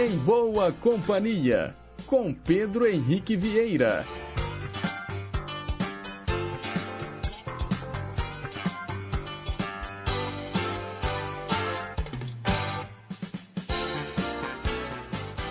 Em Boa Companhia, com Pedro Henrique Vieira.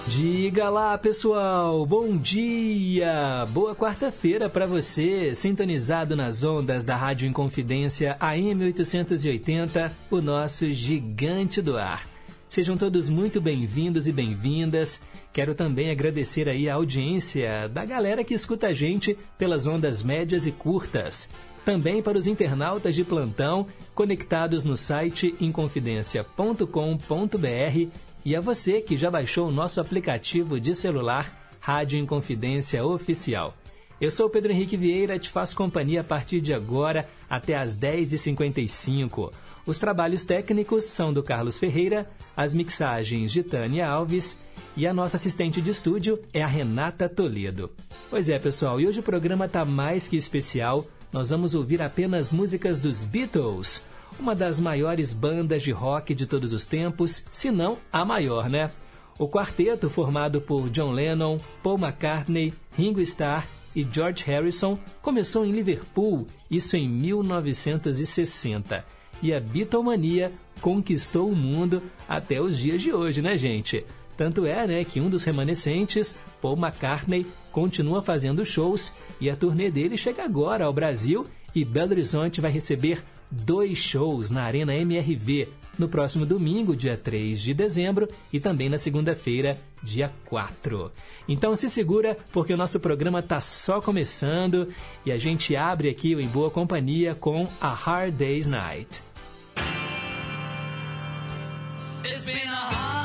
Diga lá, pessoal. Bom dia. Boa quarta-feira para você, sintonizado nas ondas da Rádio Inconfidência AM 880, o nosso gigante do ar. Sejam todos muito bem-vindos e bem-vindas. Quero também agradecer aí a audiência da galera que escuta a gente pelas ondas médias e curtas. Também para os internautas de plantão conectados no site inconfidencia.com.br e a você que já baixou o nosso aplicativo de celular Rádio Inconfidência Oficial. Eu sou Pedro Henrique Vieira, te faço companhia a partir de agora até às 10h55. Os trabalhos técnicos são do Carlos Ferreira, as mixagens de Tânia Alves e a nossa assistente de estúdio é a Renata Toledo. Pois é, pessoal, e hoje o programa está mais que especial. Nós vamos ouvir apenas músicas dos Beatles uma das maiores bandas de rock de todos os tempos, se não a maior, né? O quarteto, formado por John Lennon, Paul McCartney, Ringo Starr e George Harrison, começou em Liverpool, isso em 1960. E a Beatlemania conquistou o mundo até os dias de hoje, né, gente? Tanto é, né, que um dos remanescentes, Paul McCartney, continua fazendo shows e a turnê dele chega agora ao Brasil e Belo Horizonte vai receber dois shows na Arena MRV no próximo domingo, dia 3 de dezembro, e também na segunda-feira, dia 4. Então se segura, porque o nosso programa está só começando e a gente abre aqui o Em Boa Companhia com A Hard Day's Night. It's been a hard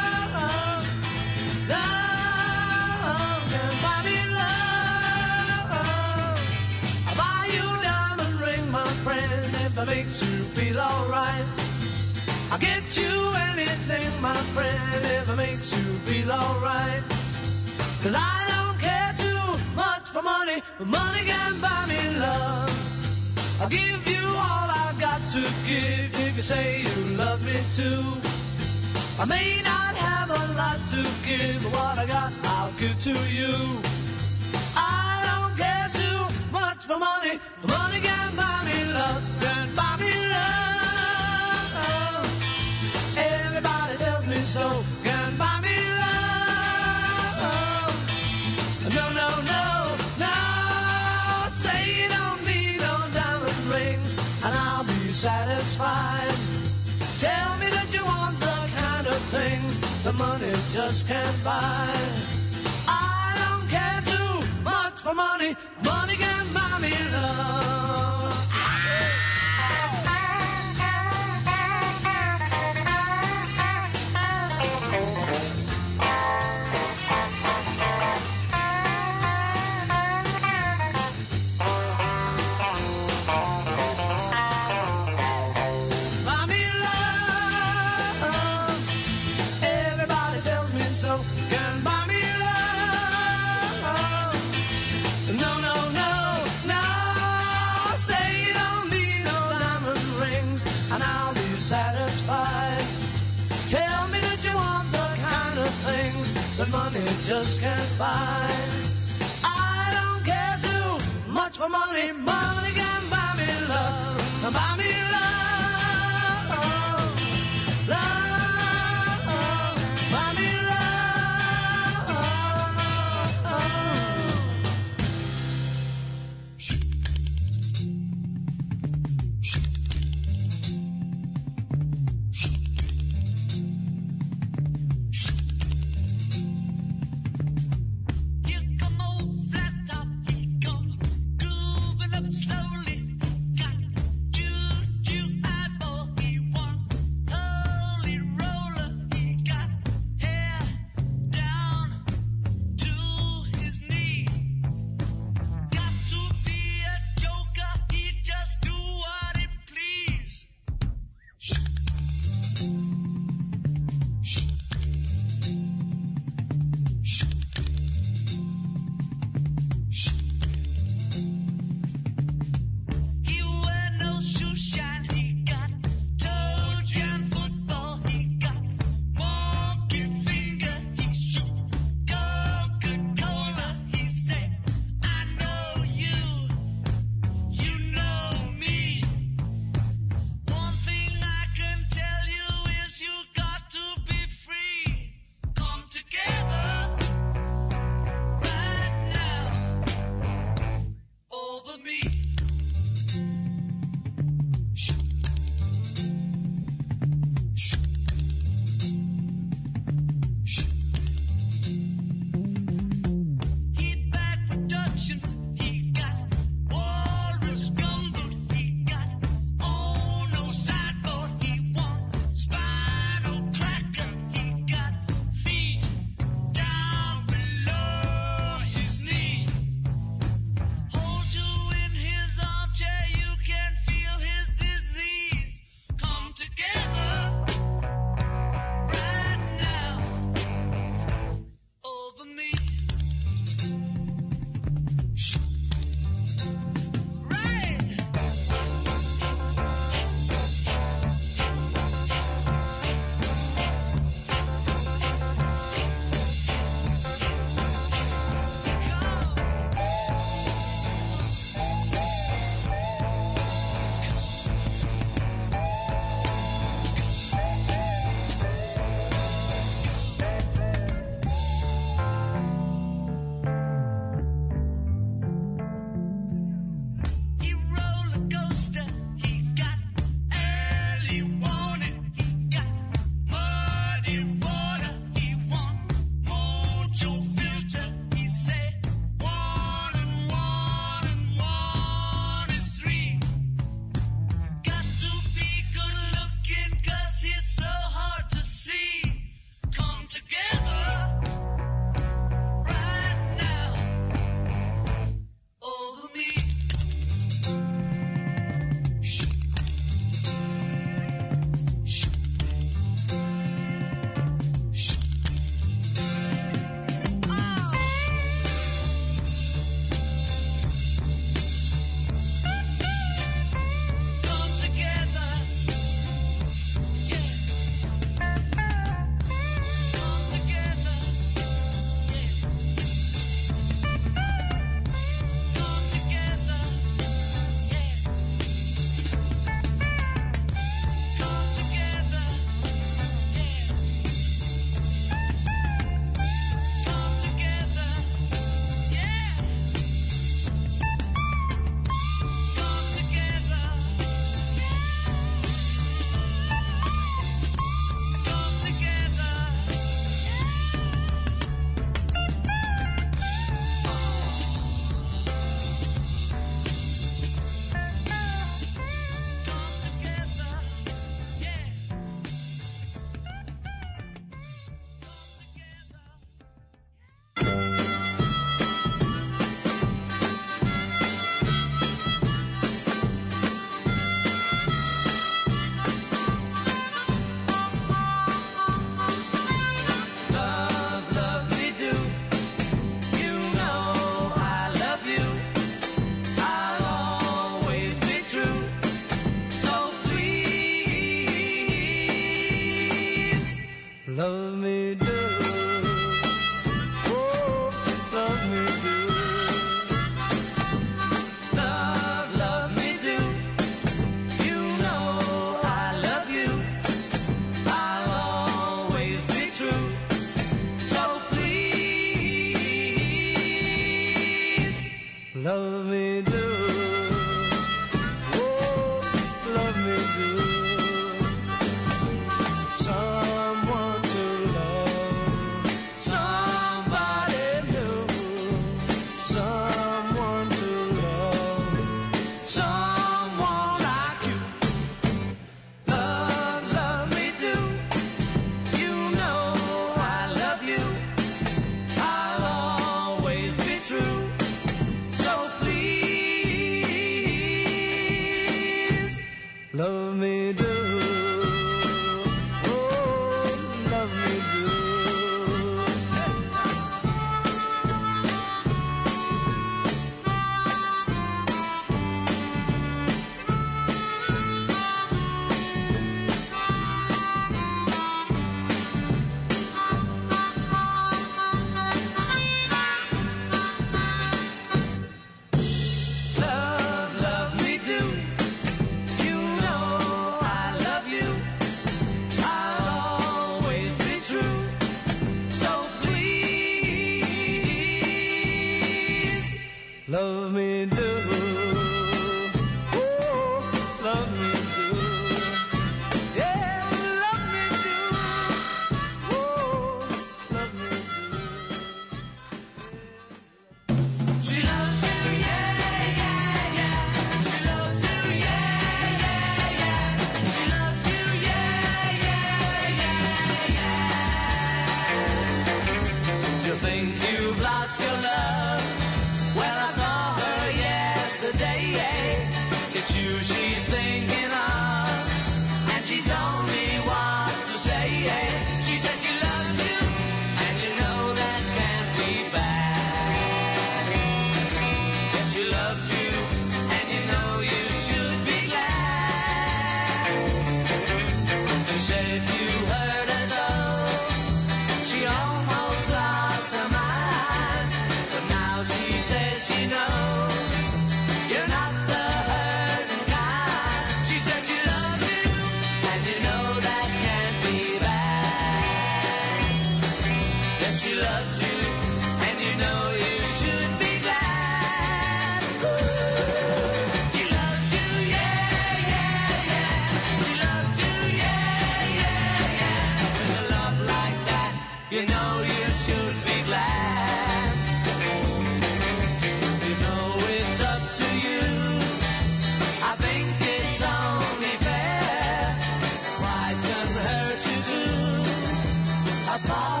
Bye.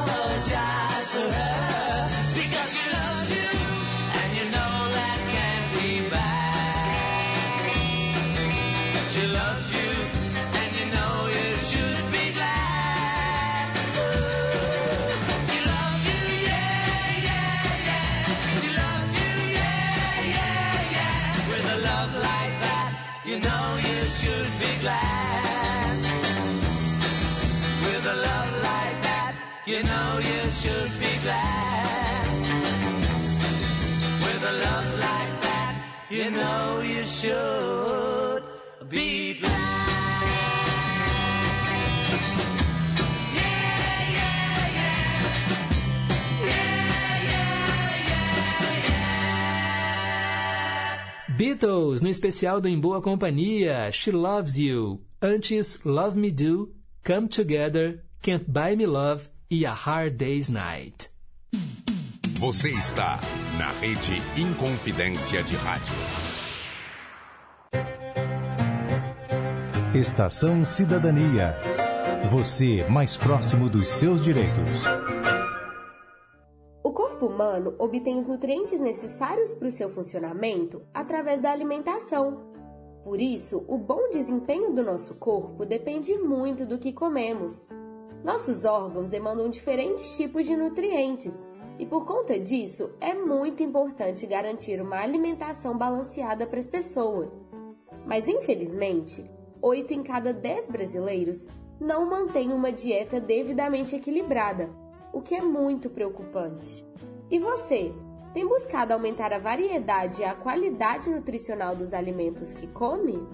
Know you should be glad. Beatles, no especial do Em Boa Companhia, She Loves You, antes Love Me Do, Come Together, Can't Buy Me Love e A Hard Day's Night. Você está na rede Inconfidência de Rádio. Estação Cidadania. Você mais próximo dos seus direitos. O corpo humano obtém os nutrientes necessários para o seu funcionamento através da alimentação. Por isso, o bom desempenho do nosso corpo depende muito do que comemos. Nossos órgãos demandam diferentes tipos de nutrientes e, por conta disso, é muito importante garantir uma alimentação balanceada para as pessoas. Mas, infelizmente, 8 em cada 10 brasileiros não mantêm uma dieta devidamente equilibrada, o que é muito preocupante. E você, tem buscado aumentar a variedade e a qualidade nutricional dos alimentos que come?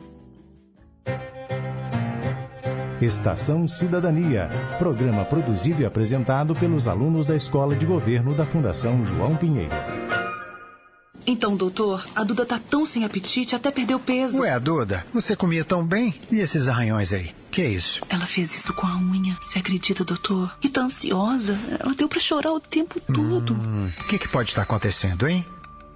Estação Cidadania. Programa produzido e apresentado pelos alunos da Escola de Governo da Fundação João Pinheiro. Então, doutor, a Duda tá tão sem apetite, até perdeu peso. Ué, Duda, você comia tão bem? E esses arranhões aí? Que é isso? Ela fez isso com a unha. Você acredita, doutor? E tá ansiosa. Ela deu pra chorar o tempo todo. Hum, o que, que pode estar acontecendo, hein?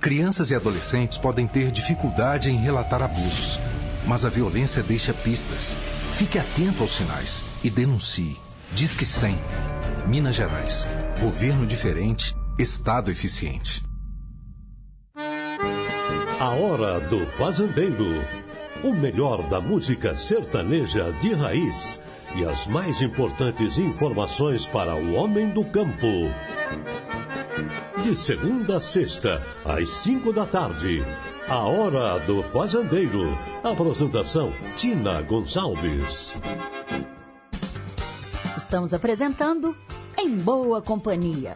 Crianças e adolescentes podem ter dificuldade em relatar abusos, mas a violência deixa pistas. Fique atento aos sinais e denuncie. Diz que 100. Minas Gerais. Governo diferente, Estado eficiente. A Hora do Fazendeiro. o melhor da música sertaneja de raiz e as mais importantes informações para o homem do campo. De segunda a sexta, às cinco da tarde. A Hora do Fazendeiro. Apresentação: Tina Gonçalves. Estamos apresentando Em Boa Companhia.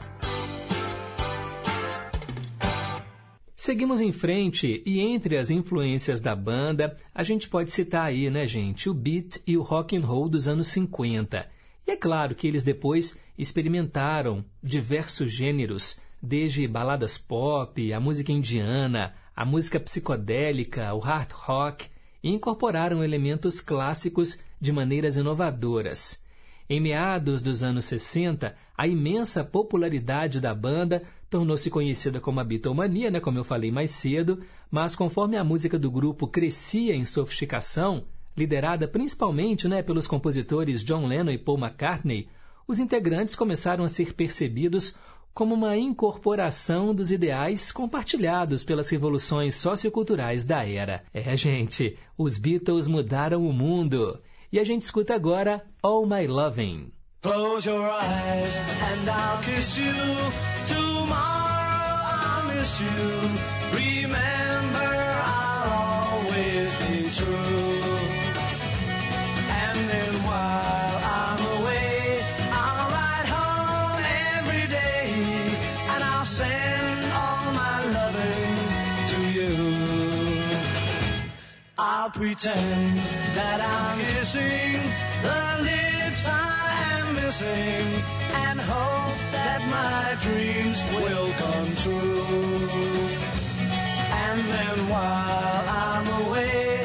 Seguimos em frente e entre as influências da banda, a gente pode citar aí, né, gente, o beat e o rock and roll dos anos 50. E é claro que eles depois experimentaram diversos gêneros, desde baladas pop, a música indiana, a música psicodélica, o hard rock, e incorporaram elementos clássicos de maneiras inovadoras. Em meados dos anos 60, a imensa popularidade da banda tornou-se conhecida como a Beatlemania, né, como eu falei mais cedo, mas conforme a música do grupo crescia em sofisticação, liderada principalmente né, pelos compositores John Lennon e Paul McCartney, os integrantes começaram a ser percebidos como uma incorporação dos ideais compartilhados pelas revoluções socioculturais da era. É, gente, os Beatles mudaram o mundo. E a gente escuta agora All My Loving. Close your eyes and I'll kiss you. Tomorrow I'll miss you. Remember, I'll always be true. I'll pretend that I'm kissing the lips I am missing and hope that my dreams will come true. And then while I'm away,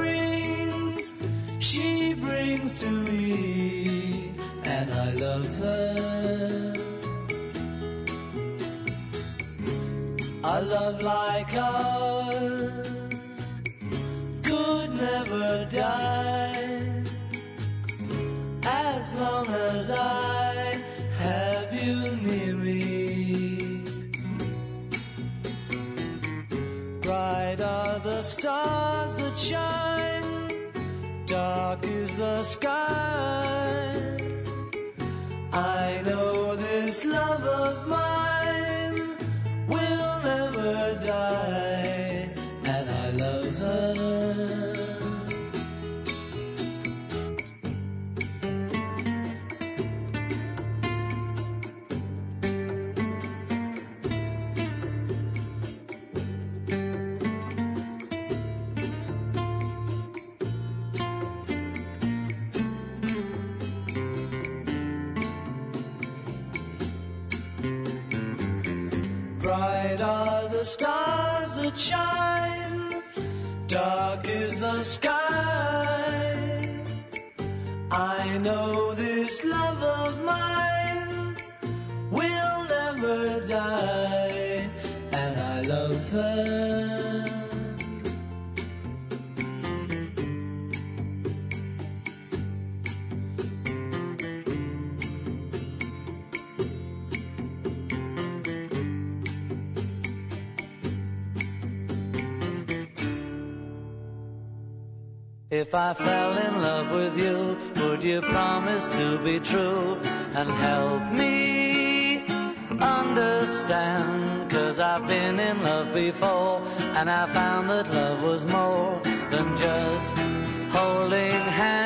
brings to me, and I love her. A love like ours could never die as long as I have you near me. Bright are the stars that shine, dark is the sky. If I fell in love with you, would you promise to be true and help me understand? Cause I've been in love before and I found that love was more than just holding hands.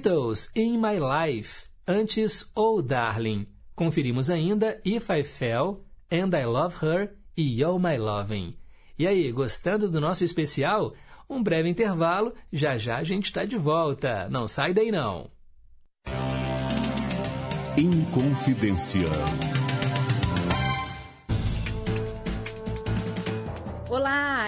Beatles In My Life, antes Oh Darling. Conferimos ainda If I Fell, And I Love Her e You're My Loving. E aí, gostando do nosso especial? Um breve intervalo, já já a gente está de volta. Não sai daí não. Inconfidência.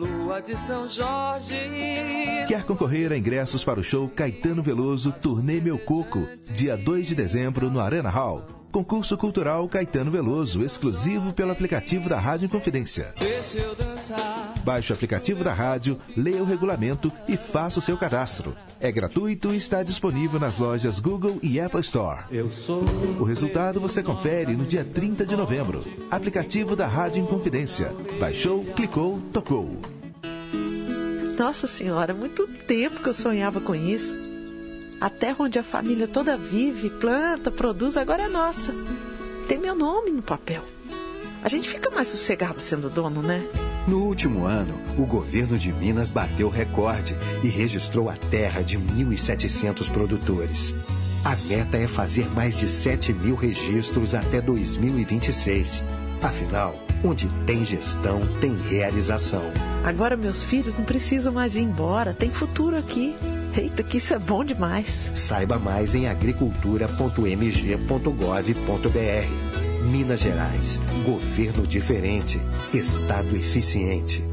Lua de São Jorge. Quer concorrer a ingressos para o show Caetano Veloso Turnê Meu Coco, dia 2 de dezembro no Arena Hall? Concurso Cultural Caetano Veloso, exclusivo pelo aplicativo da Rádio Confidência. Deixa eu dançar. Baixe o aplicativo da rádio, leia o regulamento e faça o seu cadastro. É gratuito e está disponível nas lojas Google e Apple Store. Eu sou. O resultado você confere no dia 30 de novembro. Aplicativo da Rádio Inconfidência. Baixou, clicou, tocou. Nossa Senhora, muito tempo que eu sonhava com isso. A terra onde a família toda vive, planta, produz, agora é nossa. Tem meu nome no papel. A gente fica mais sossegado sendo dono, né? No último ano, o governo de Minas bateu recorde e registrou a terra de 1.700 produtores. A meta é fazer mais de 7 mil registros até 2026. Afinal, onde tem gestão, tem realização. Agora meus filhos não precisam mais ir embora, tem futuro aqui. Eita, que isso é bom demais. Saiba mais em agricultura.mg.gov.br. Minas Gerais. Governo diferente. Estado eficiente.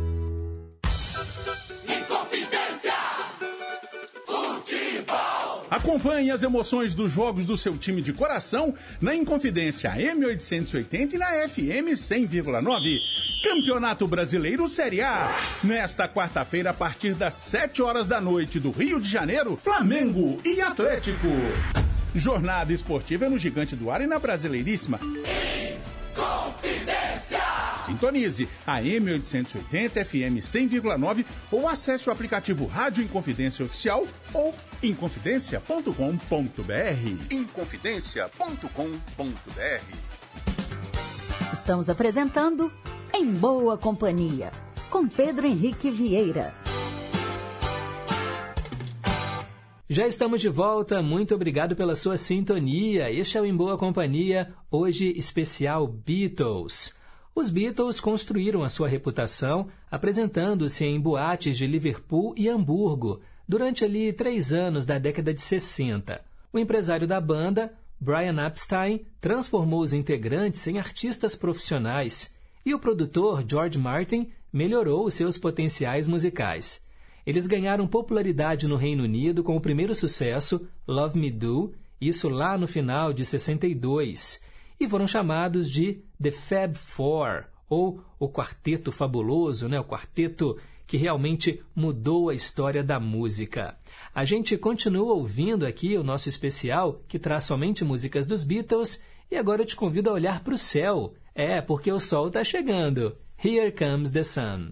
Acompanhe as emoções dos jogos do seu time de coração na Inconfidência M880 e na FM 100,9. Campeonato Brasileiro Série A. Nesta quarta-feira, a partir das 7 horas da noite do Rio de Janeiro, Flamengo e Atlético. Jornada esportiva é no Gigante do Ar e na Brasileiríssima. Confidência. Sintonize a M880 FM 100,9 ou acesse o aplicativo Rádio Inconfidência Oficial ou inconfidencia.com.br. Inconfidencia.com.br. Estamos apresentando Em Boa Companhia, com Pedro Henrique Vieira. Já estamos de volta, muito obrigado pela sua sintonia. Este é o Em Boa Companhia, hoje especial Beatles. Os Beatles construíram a sua reputação apresentando-se em boates de Liverpool e Hamburgo durante ali três anos da década de 60. O empresário da banda, Brian Epstein, transformou os integrantes em artistas profissionais e o produtor George Martin melhorou seus potenciais musicais. Eles ganharam popularidade no Reino Unido com o primeiro sucesso, Love Me Do, isso lá no final de 62, e foram chamados de The Fab Four, ou o Quarteto Fabuloso, né? o quarteto que realmente mudou a história da música. A gente continua ouvindo aqui o nosso especial, que traz somente músicas dos Beatles, e agora eu te convido a olhar para o céu. É, porque o sol está chegando. Here comes the sun.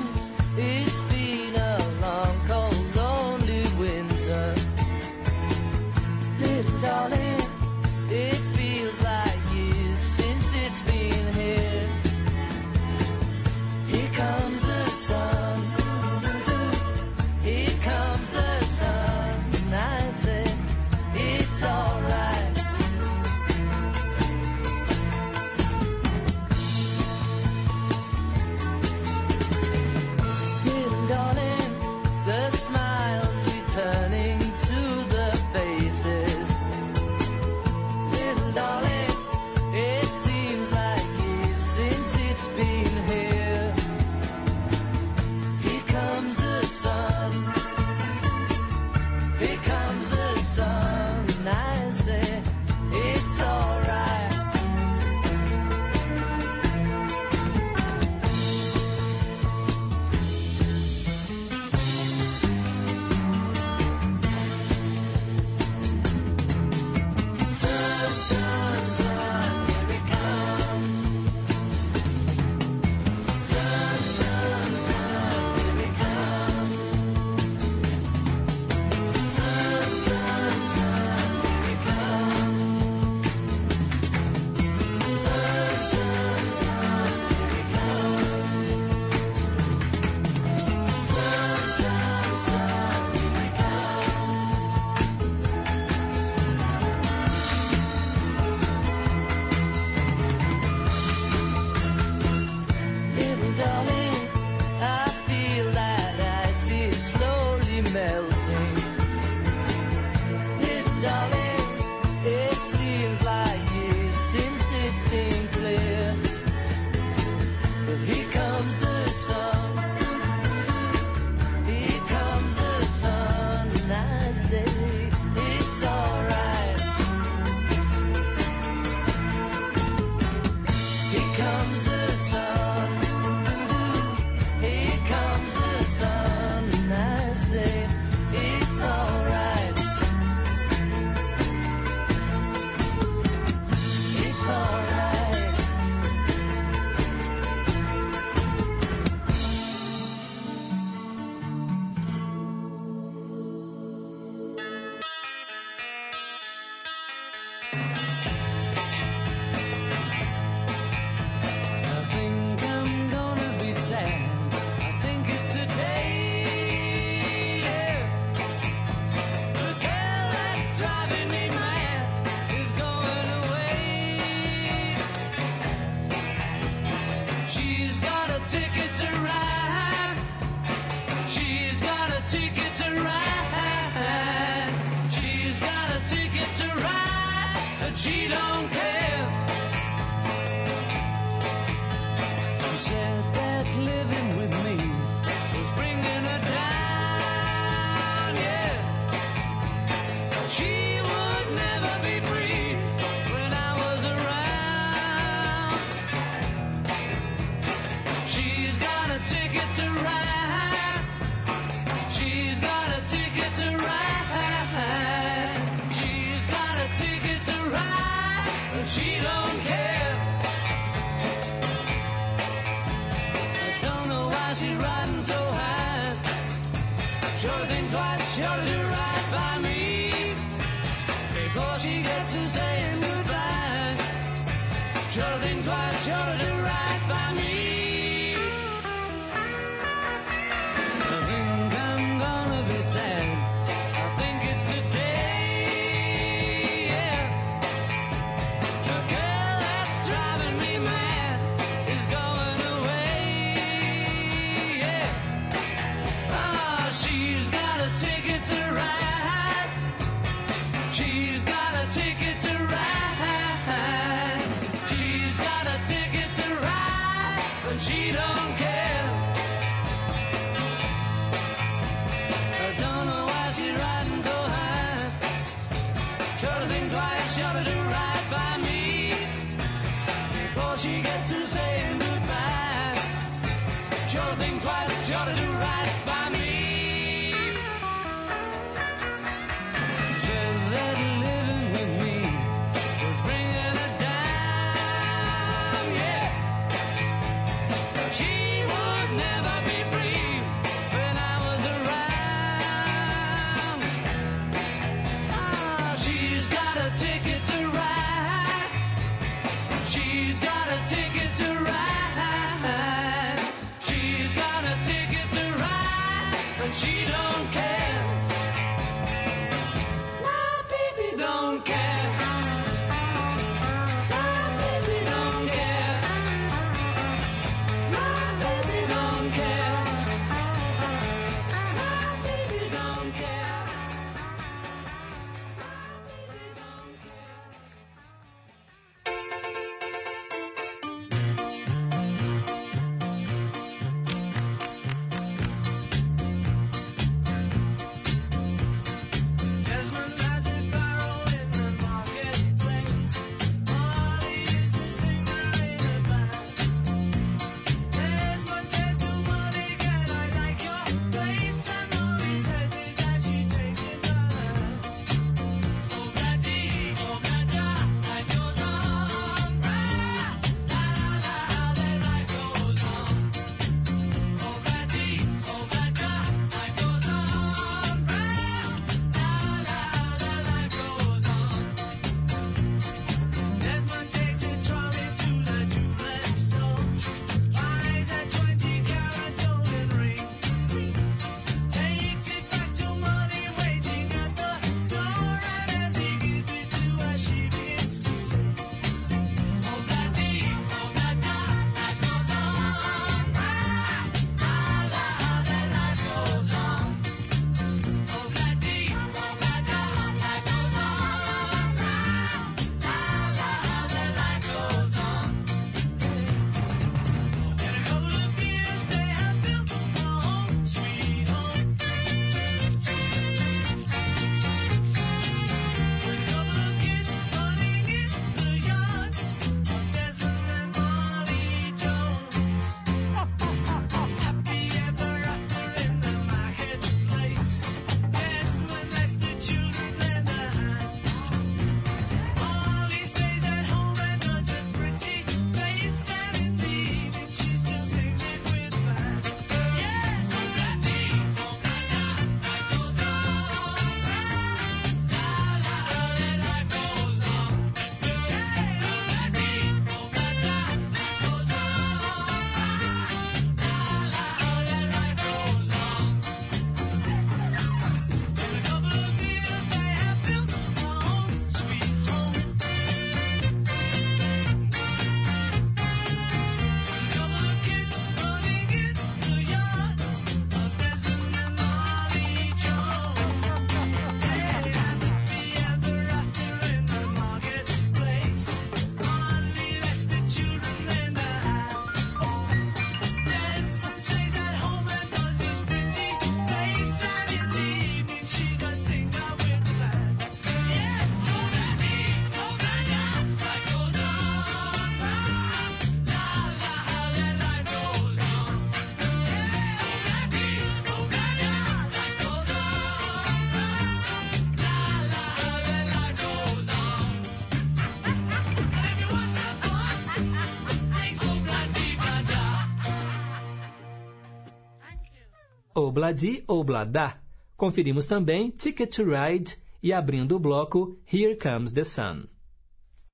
Obladi Obladá, Conferimos também Ticket to Ride e abrindo o bloco Here Comes the Sun.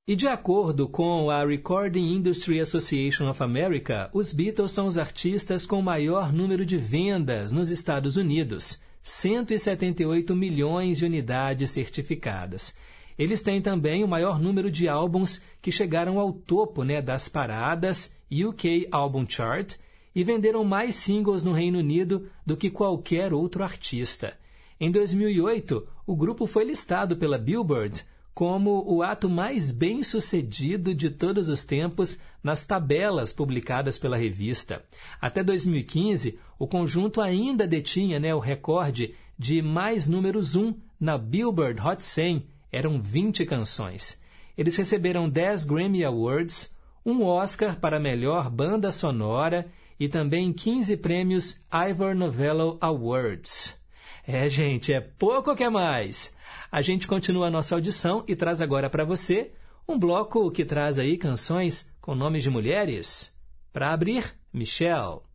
E de acordo com a Recording Industry Association of America, os Beatles são os artistas com maior número de vendas nos Estados Unidos, 178 milhões de unidades certificadas. Eles têm também o maior número de álbuns que chegaram ao topo né, das paradas UK Album Chart e venderam mais singles no Reino Unido do que qualquer outro artista. Em 2008, o grupo foi listado pela Billboard como o ato mais bem sucedido de todos os tempos nas tabelas publicadas pela revista. Até 2015, o conjunto ainda detinha né, o recorde de mais números 1 na Billboard Hot 100, eram 20 canções. Eles receberam 10 Grammy Awards, um Oscar para melhor banda sonora e também 15 prêmios Ivor Novello Awards. É, gente, é pouco que é mais. A gente continua a nossa audição e traz agora para você um bloco que traz aí canções com nomes de mulheres. Para abrir, Michelle.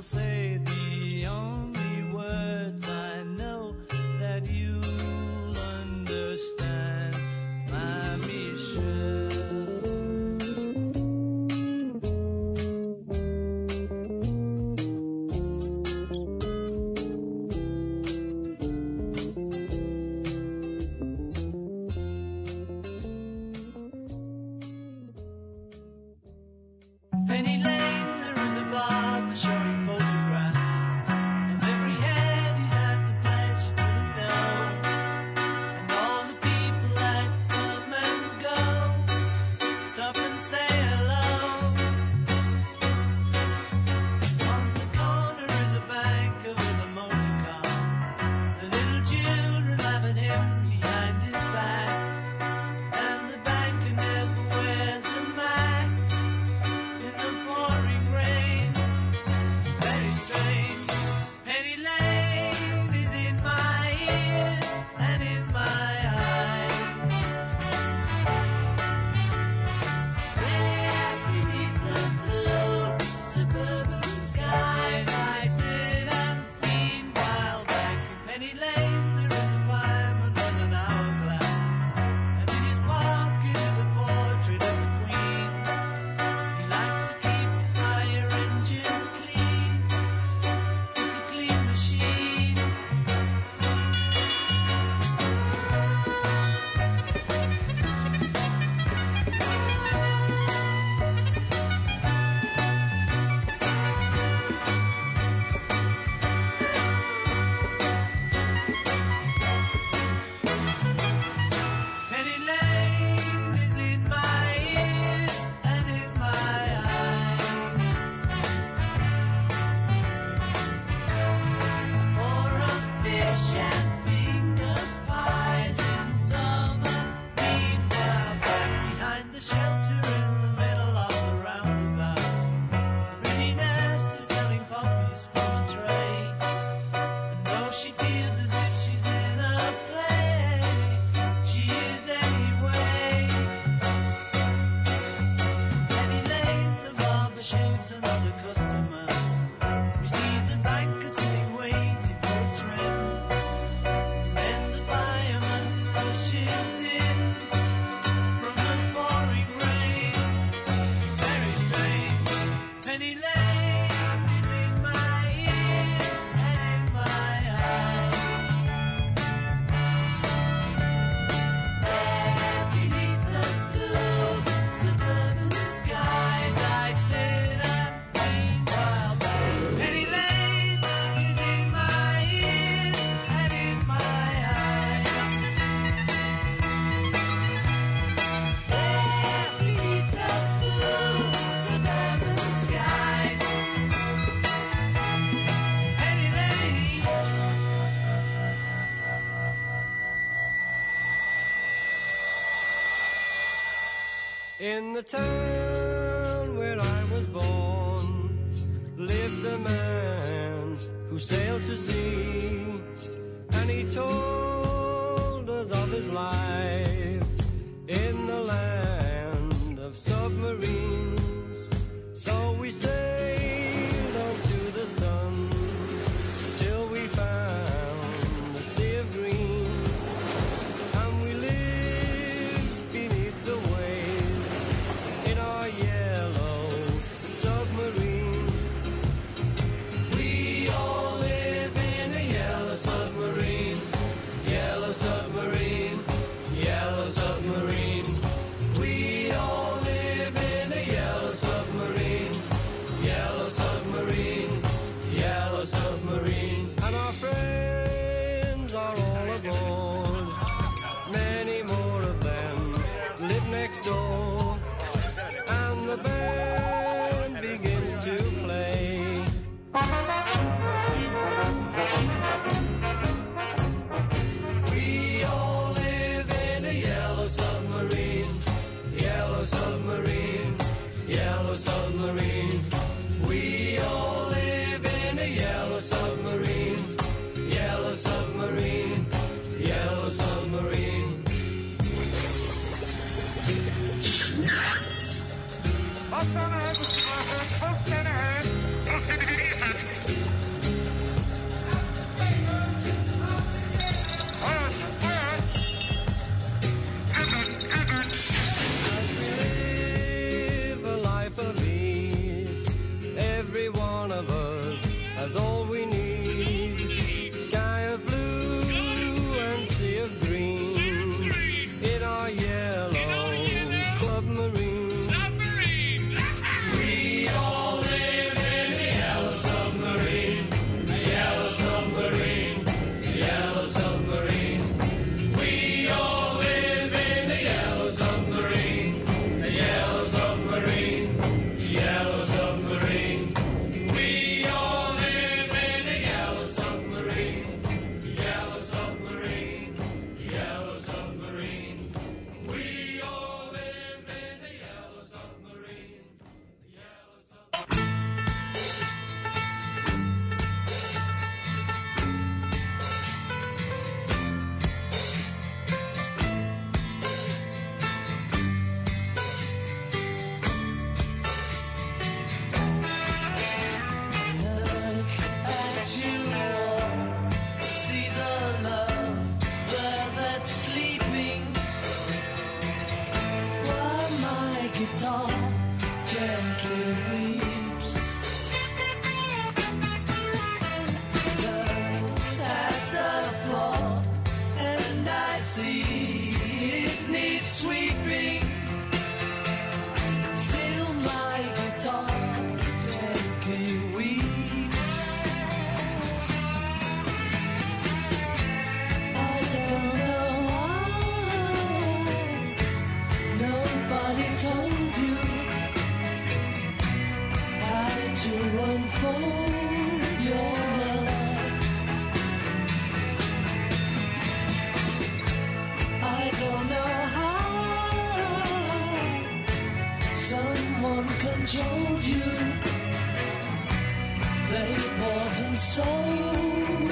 Say In the town where I was born lived a man who sailed to sea, and he told us of his life. told you they bought and sold.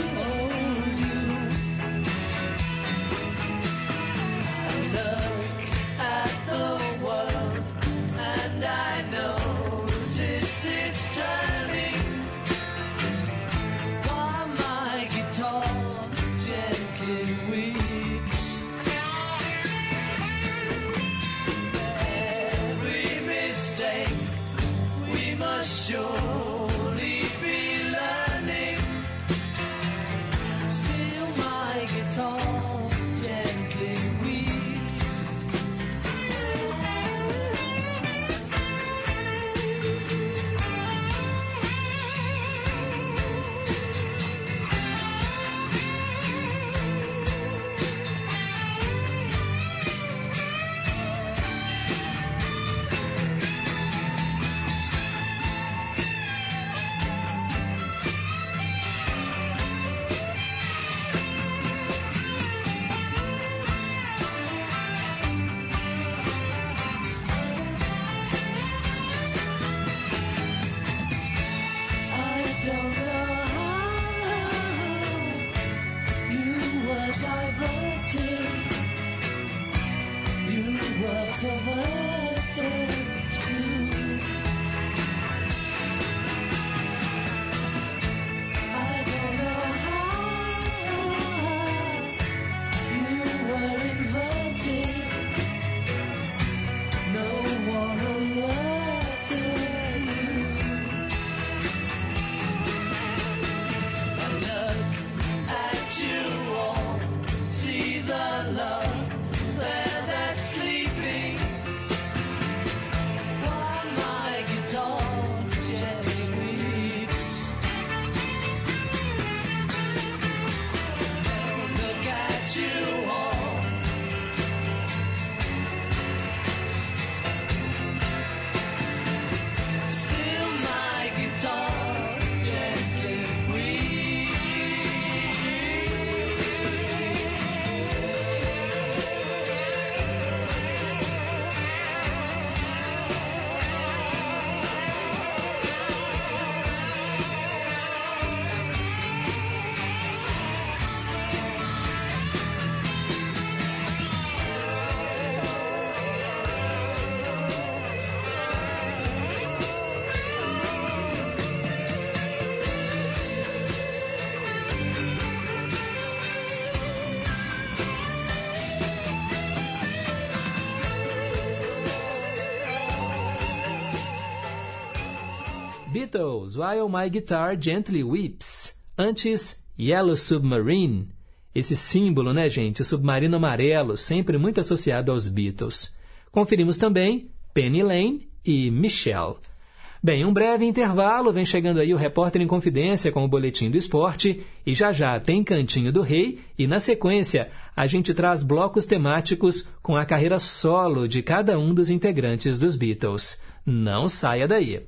Beatles, While My Guitar Gently Weeps. Antes, Yellow Submarine. Esse símbolo, né, gente? O submarino amarelo, sempre muito associado aos Beatles. Conferimos também Penny Lane e Michelle. Bem, um breve intervalo, vem chegando aí o repórter em confidência com o boletim do esporte e já já tem Cantinho do Rei e na sequência a gente traz blocos temáticos com a carreira solo de cada um dos integrantes dos Beatles. Não saia daí.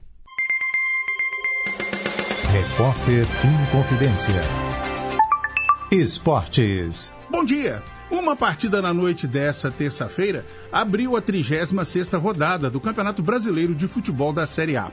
Repórter em confidência. Esportes. Bom dia! Uma partida na noite dessa terça-feira abriu a 36ª rodada do Campeonato Brasileiro de Futebol da Série A.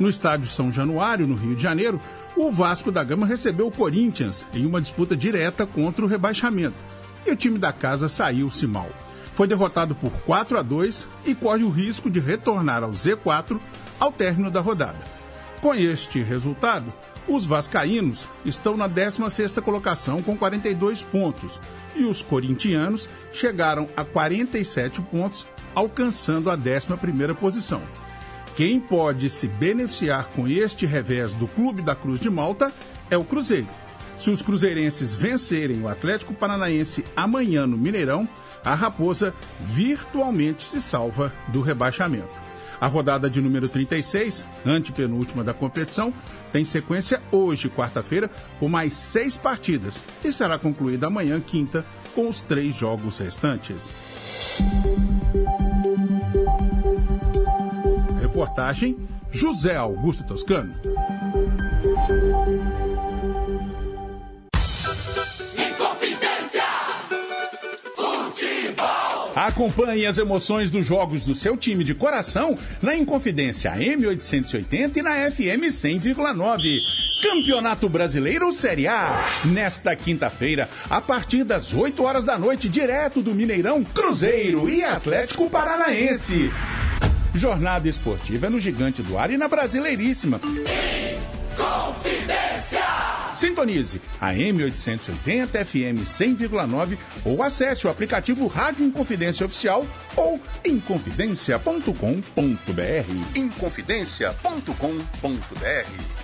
No estádio São Januário, no Rio de Janeiro, o Vasco da Gama recebeu o Corinthians em uma disputa direta contra o rebaixamento. E o time da casa saiu-se mal. Foi derrotado por 4 a 2 e corre o risco de retornar ao Z4 ao término da rodada. Com este resultado, os vascaínos estão na 16ª colocação com 42 pontos e os corintianos chegaram a 47 pontos, alcançando a 11ª posição. Quem pode se beneficiar com este revés do Clube da Cruz de Malta é o Cruzeiro. Se os cruzeirenses vencerem o Atlético Paranaense amanhã no Mineirão, a Raposa virtualmente se salva do rebaixamento. A rodada de número 36, antepenúltima da competição, tem sequência hoje, quarta-feira, com mais seis partidas e será concluída amanhã, quinta, com os três jogos restantes. Reportagem José Augusto Toscano. Acompanhe as emoções dos jogos do seu time de coração na Inconfidência M880 e na FM 100,9. Campeonato Brasileiro Série A. Nesta quinta-feira, a partir das 8 horas da noite, direto do Mineirão, Cruzeiro e Atlético Paranaense. Jornada esportiva no Gigante do Ar e na Brasileiríssima. Confidência. Sintonize a M880 FM 100,9 ou acesse o aplicativo Rádio Inconfidência Oficial ou inconfidencia.com.br. Inconfidencia.com.br.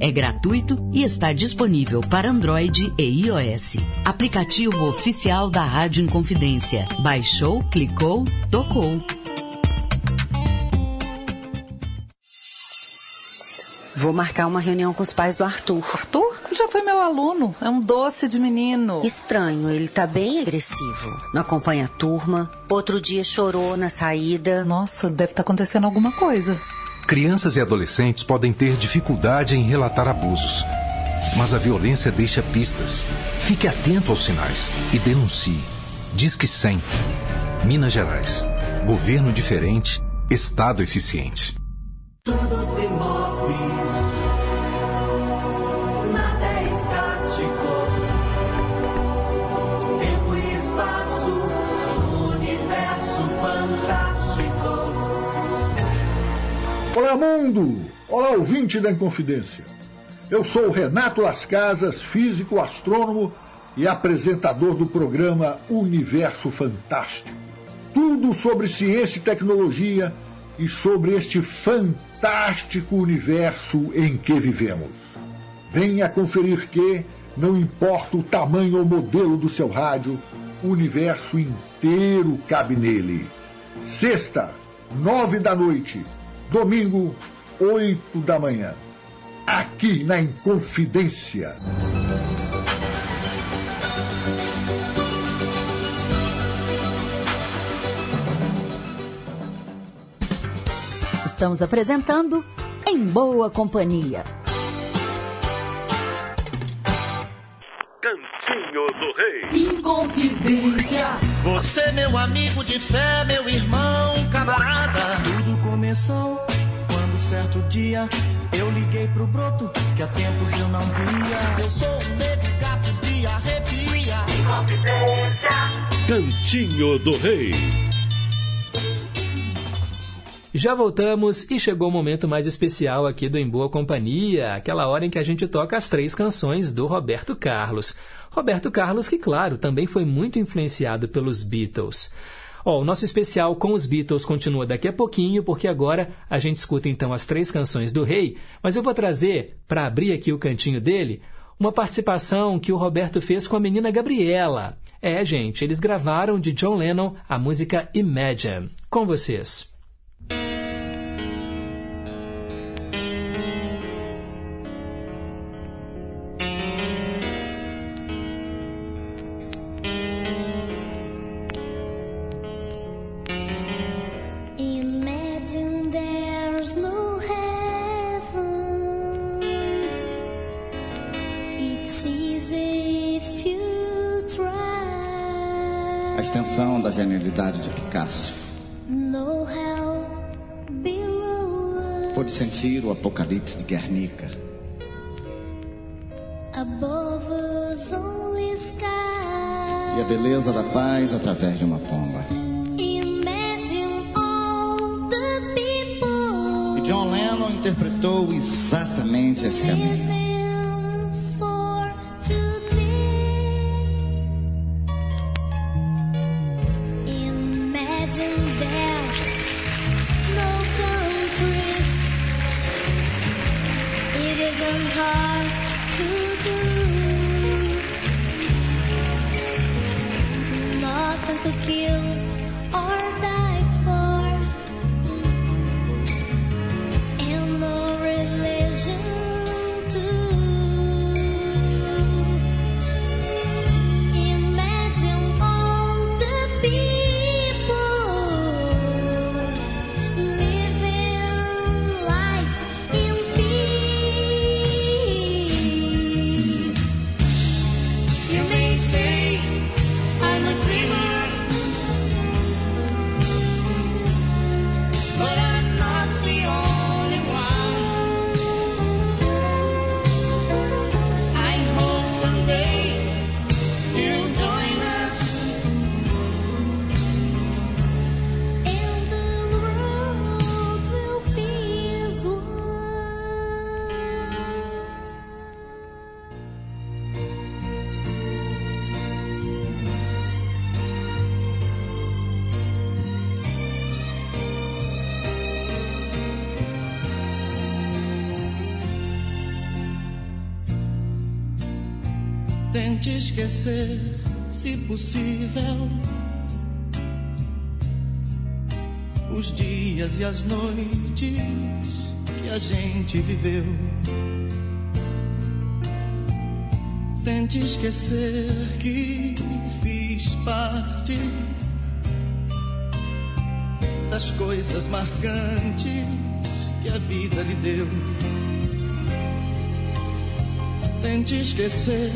é gratuito e está disponível para Android e iOS. Aplicativo oficial da Rádio Inconfidência. Baixou, clicou, tocou. Vou marcar uma reunião com os pais do Arthur. Arthur? Ele já foi meu aluno. É um doce de menino. Estranho, ele tá bem agressivo. Não acompanha a turma. Outro dia chorou na saída. Nossa, deve estar acontecendo alguma coisa. Crianças e adolescentes podem ter dificuldade em relatar abusos. Mas a violência deixa pistas. Fique atento aos sinais e denuncie. Disque 100. Minas Gerais. Governo diferente, Estado eficiente. Tudo se move. Olá, mundo! Olá, ouvinte da Inconfidência. Eu sou Renato Las Casas, físico, astrônomo e apresentador do programa Universo Fantástico. Tudo sobre ciência e tecnologia e sobre este fantástico universo em que vivemos. Venha conferir que, não importa o tamanho ou modelo do seu rádio, o universo inteiro cabe nele. Sexta, nove da noite. Domingo, oito da manhã. Aqui na Inconfidência. Estamos apresentando Em Boa Companhia. Cantinho do Rei. Inconfidência. Você, meu amigo de fé, meu irmão, camarada. Tudo começou quando certo dia eu liguei pro broto que há tempos eu não via. Eu sou o nego gato de arrepia. Cantinho do Rei. Já voltamos e chegou o momento mais especial aqui do Em Boa Companhia, aquela hora em que a gente toca as três canções do Roberto Carlos. Roberto Carlos, que, claro, também foi muito influenciado pelos Beatles. Ó, o nosso especial com os Beatles continua daqui a pouquinho, porque agora a gente escuta então as três canções do Rei, mas eu vou trazer, para abrir aqui o cantinho dele, uma participação que o Roberto fez com a menina Gabriela. É, gente, eles gravaram de John Lennon a música Imagine. Com vocês. Genialidade de Picasso. No hell below us. Pôde sentir o apocalipse de Guernica. E a beleza da paz através de uma pomba. E John Lennon interpretou exatamente esse caminho. Tente esquecer, se possível, os dias e as noites que a gente viveu. Tente esquecer que fiz parte das coisas marcantes que a vida lhe deu. Tente esquecer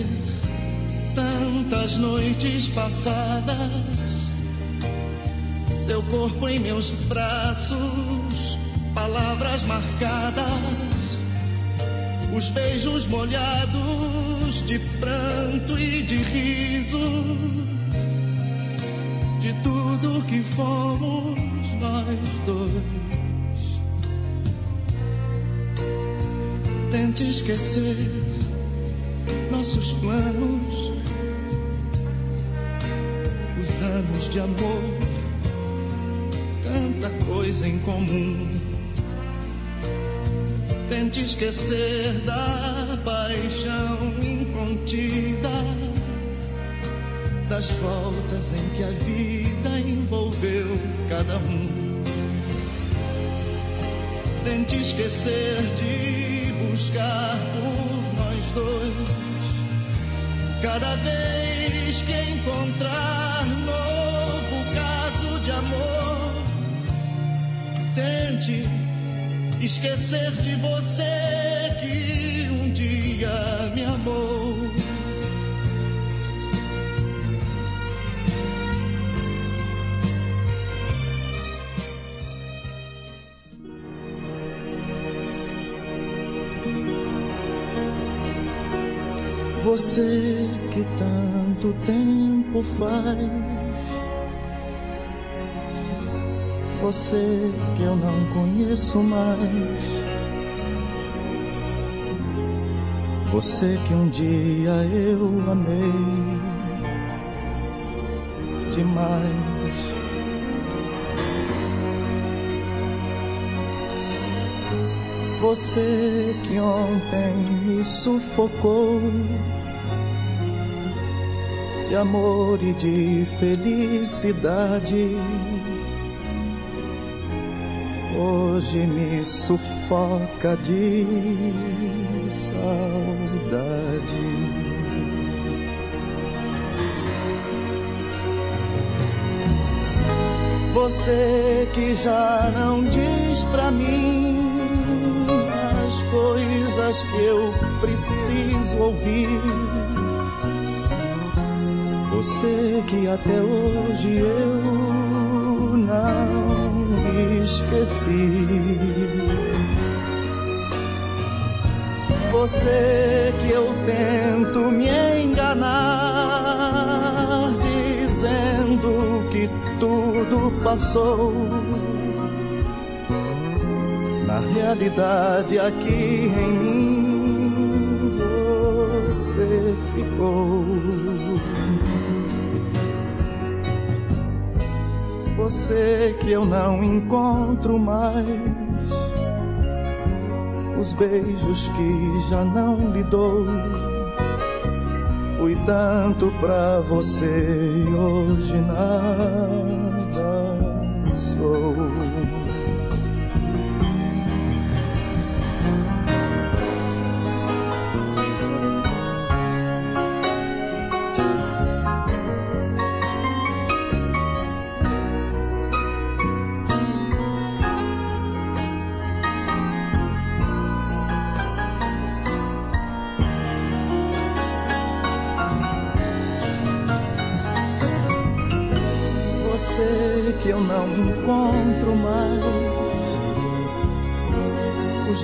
tantas noites passadas, seu corpo em meus braços, palavras marcadas, os beijos molhados de pranto e de riso, de tudo que fomos nós dois. Tente esquecer nossos planos, de amor, tanta coisa em comum. Tente esquecer da paixão incontida, das voltas em que a vida envolveu cada um. Tente esquecer de buscar por nós dois. Cada vez que encontrar de amor. Tente esquecer de você que um dia me amou. Você que tanto tempo faz Você que eu não conheço mais. Você que um dia eu amei demais. Você que ontem me sufocou de amor e de felicidade. Hoje me sufoca de saudade. Você que já não diz pra mim as coisas que eu preciso ouvir. Você que até hoje eu não esqueci. Você que eu tento me enganar, dizendo que tudo passou. Na realidade, aqui em mim você ficou. Você que eu não encontro mais. Os beijos que já não lhe dou. Fui tanto pra você e hoje nada sou.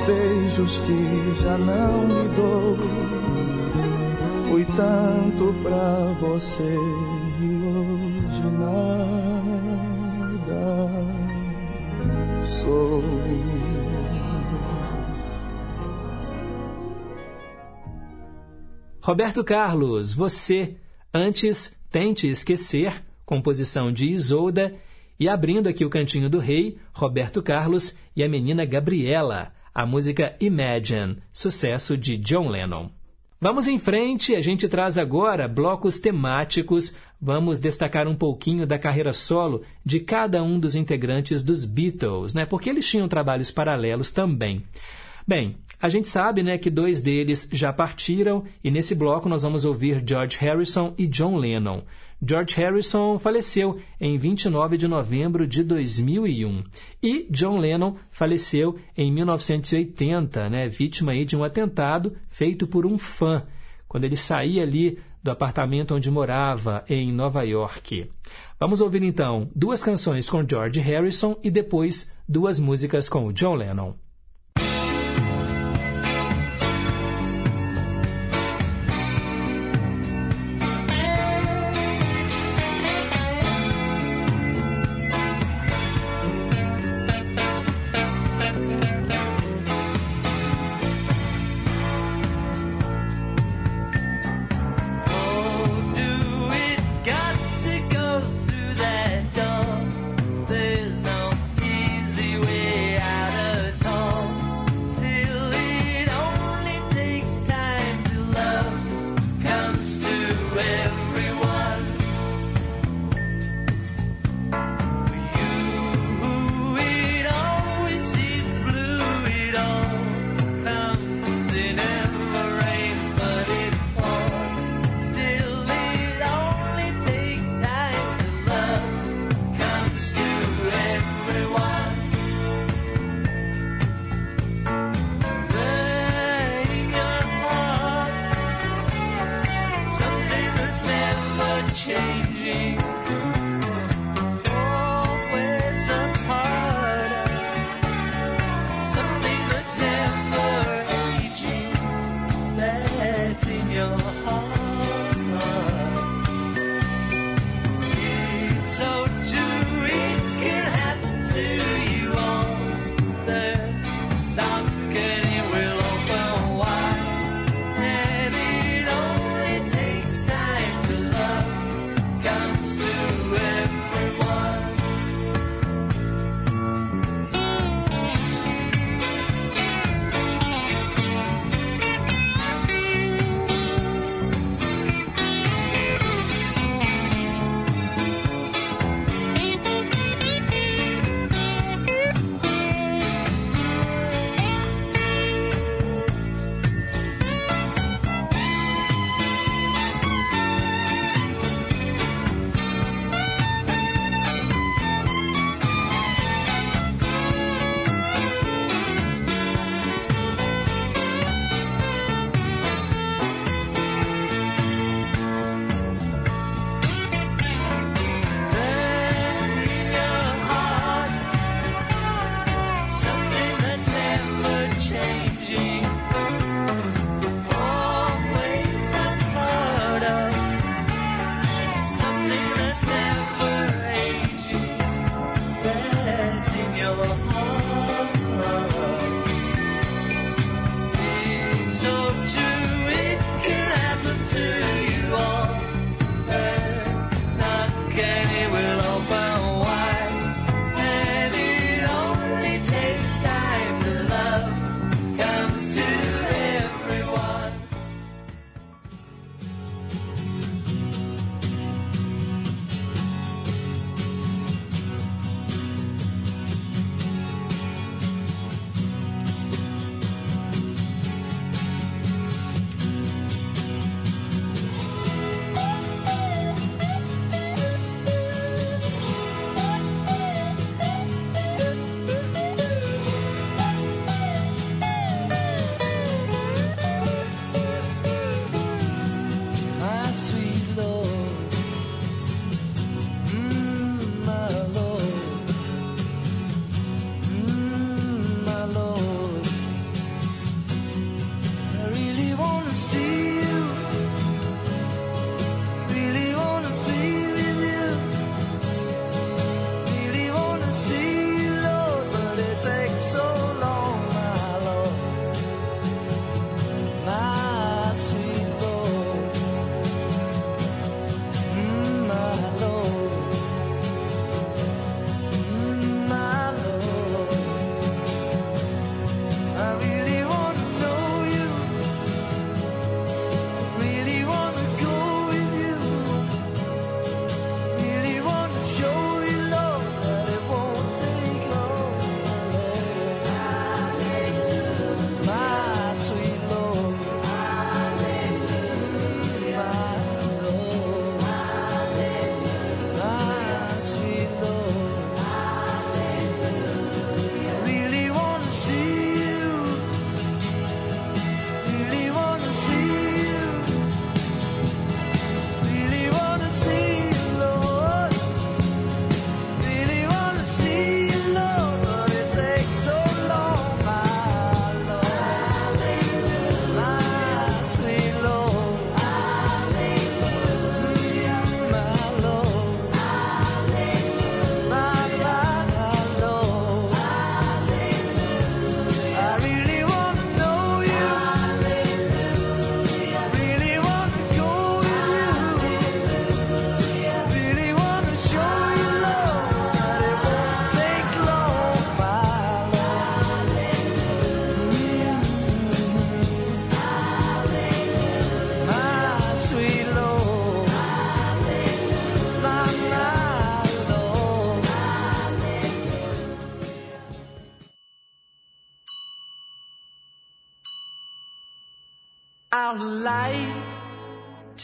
Beijos que já não lhe dou. Fui tanto pra você e hoje nada sou. Roberto Carlos, você, antes tente esquecer, composição de Isolda, e abrindo aqui o Cantinho do Rei, Roberto Carlos e a menina Gabriela, a música Imagine, sucesso de John Lennon. Vamos em frente, a gente traz agora blocos temáticos. Vamos destacar um pouquinho da carreira solo de cada um dos integrantes dos Beatles, né? Porque eles tinham trabalhos paralelos também. Bem, a gente sabe né, que dois deles já partiram e nesse bloco nós vamos ouvir George Harrison e John Lennon. George Harrison faleceu em 29 de novembro de 2001 e John Lennon faleceu em 1980, né, vítima aí de um atentado feito por um fã, quando ele saía ali do apartamento onde morava em Nova York. Vamos ouvir então duas canções com George Harrison e depois duas músicas com John Lennon.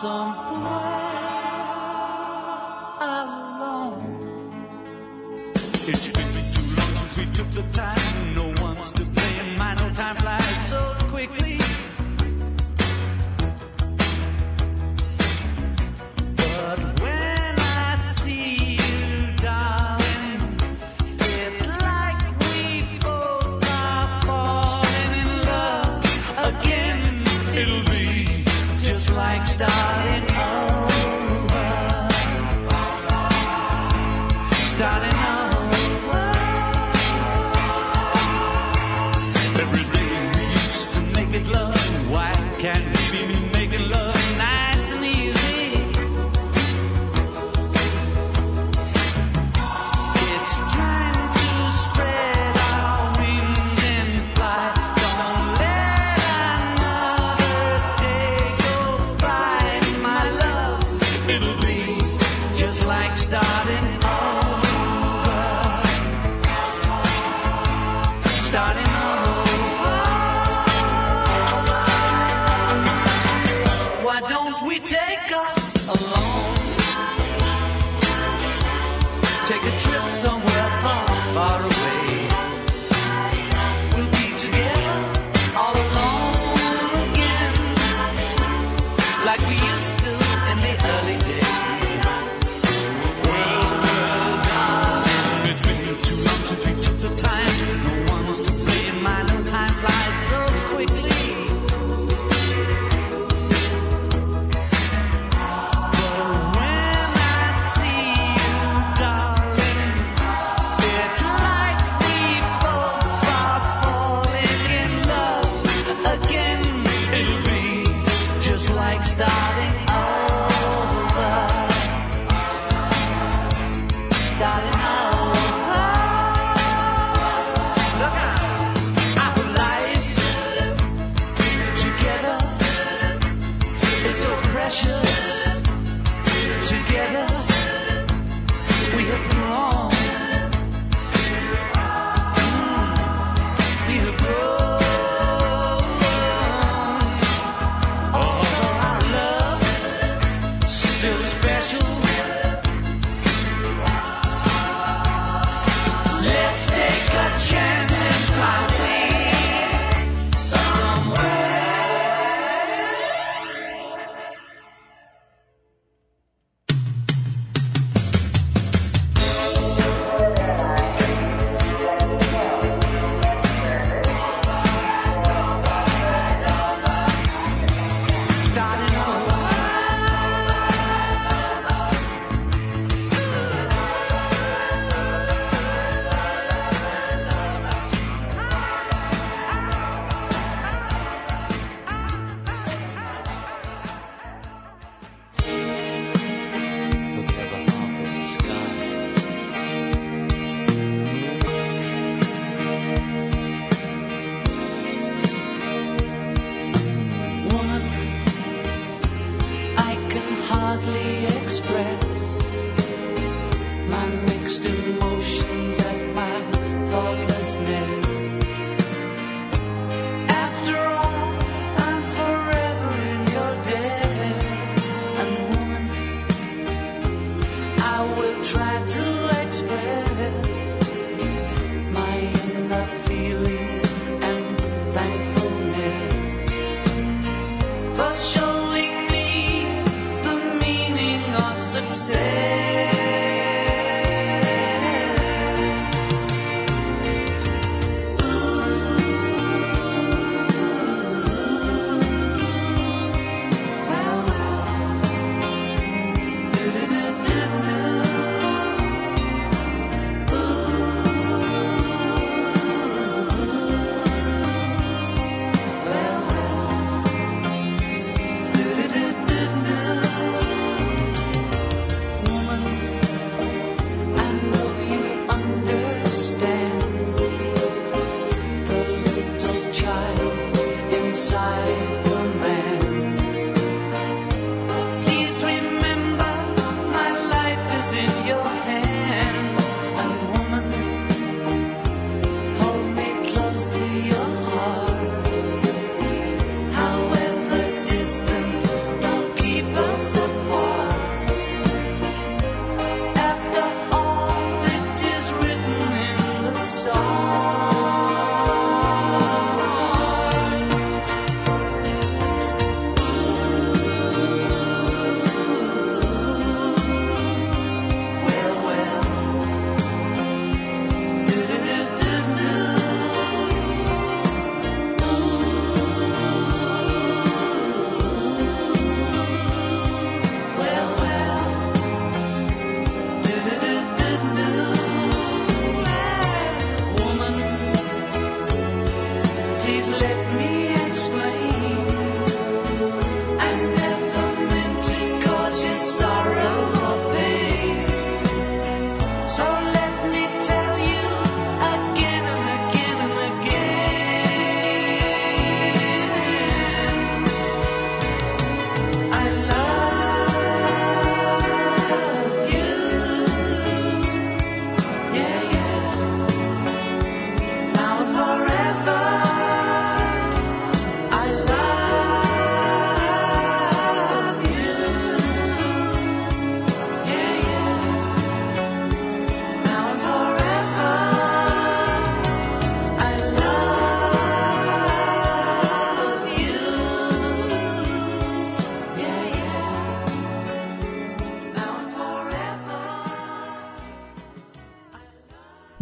somewhere alone. It's been too long since we took the time.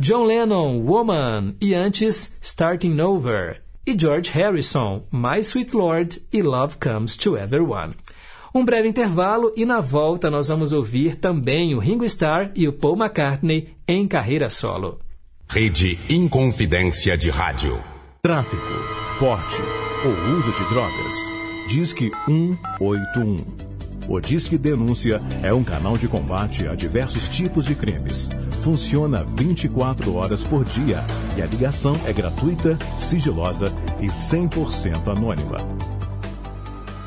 John Lennon, Woman, e antes Starting Over, e George Harrison, My Sweet Lord e Love Comes to Everyone. Um breve intervalo e na volta nós vamos ouvir também o Ringo Starr e o Paul McCartney em carreira solo. Rede Inconfidência de Rádio. Tráfico, porte ou uso de drogas. Disque 181. O Disque Denúncia é um canal de combate a diversos tipos de crimes. Funciona 24 horas por dia e a ligação é gratuita, sigilosa e 100% anônima.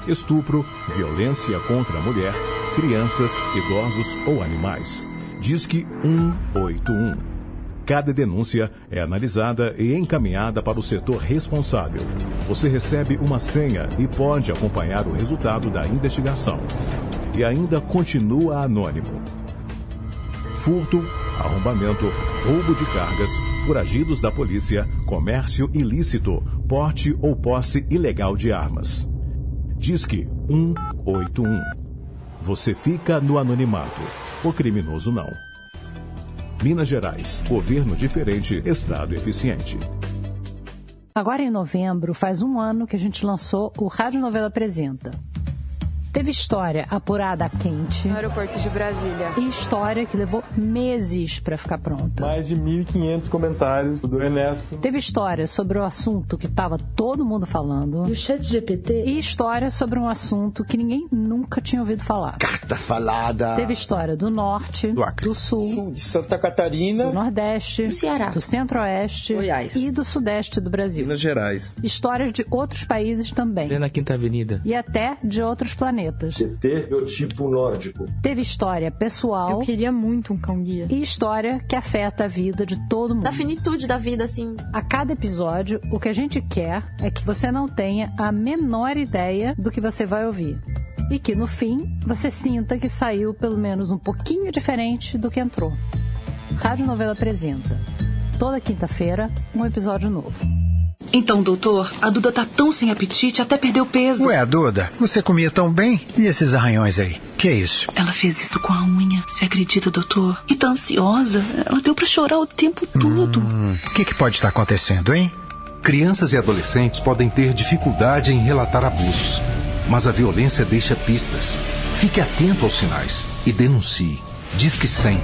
Estupro, violência contra a mulher, crianças, idosos ou animais. Disque 181. Cada denúncia é analisada e encaminhada para o setor responsável. Você recebe uma senha e pode acompanhar o resultado da investigação. E ainda continua anônimo. Furto, arrombamento, roubo de cargas, foragidos da polícia, comércio ilícito, porte ou posse ilegal de armas. Disque 181. Você fica no anonimato. O criminoso não. Minas Gerais. Governo diferente, Estado eficiente. Agora em novembro, faz um ano que a gente lançou o Rádio Novela Apresenta. Teve história apurada a quente. No aeroporto de Brasília. E história que levou meses para ficar pronta. Mais de 1.500 comentários do Ernesto. Teve história sobre o assunto que estava todo mundo falando. E o chat GPT? E história sobre um assunto que ninguém nunca tinha ouvido falar. Carta falada. Teve história do norte, do, Acre. do sul, sul, de Santa Catarina, do nordeste, do Ceará, do centro-oeste Goiás. e do sudeste do Brasil. Minas Gerais. Histórias de outros países também. na Quinta Avenida. E até de outros planetas. GT biotipo nórdico. Teve história pessoal. Eu queria muito um cão guia. E história que afeta a vida de todo mundo. Da finitude da vida, assim. A cada episódio, o que a gente quer é que você não tenha a menor ideia do que você vai ouvir. E que no fim você sinta que saiu pelo menos um pouquinho diferente do que entrou. Rádio Novela apresenta. Toda quinta-feira, um episódio novo. Então, doutor, a Duda tá tão sem apetite, até perdeu peso. Ué, Duda, você comia tão bem? E esses arranhões aí? Que é isso? Ela fez isso com a unha. Você acredita, doutor? E tá ansiosa. Ela deu para chorar o tempo todo. O hum, que, que pode estar acontecendo, hein? Crianças e adolescentes podem ter dificuldade em relatar abusos, mas a violência deixa pistas. Fique atento aos sinais e denuncie. Disque 100.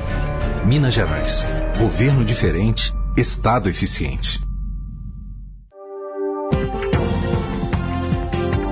Minas Gerais. Governo diferente, Estado eficiente.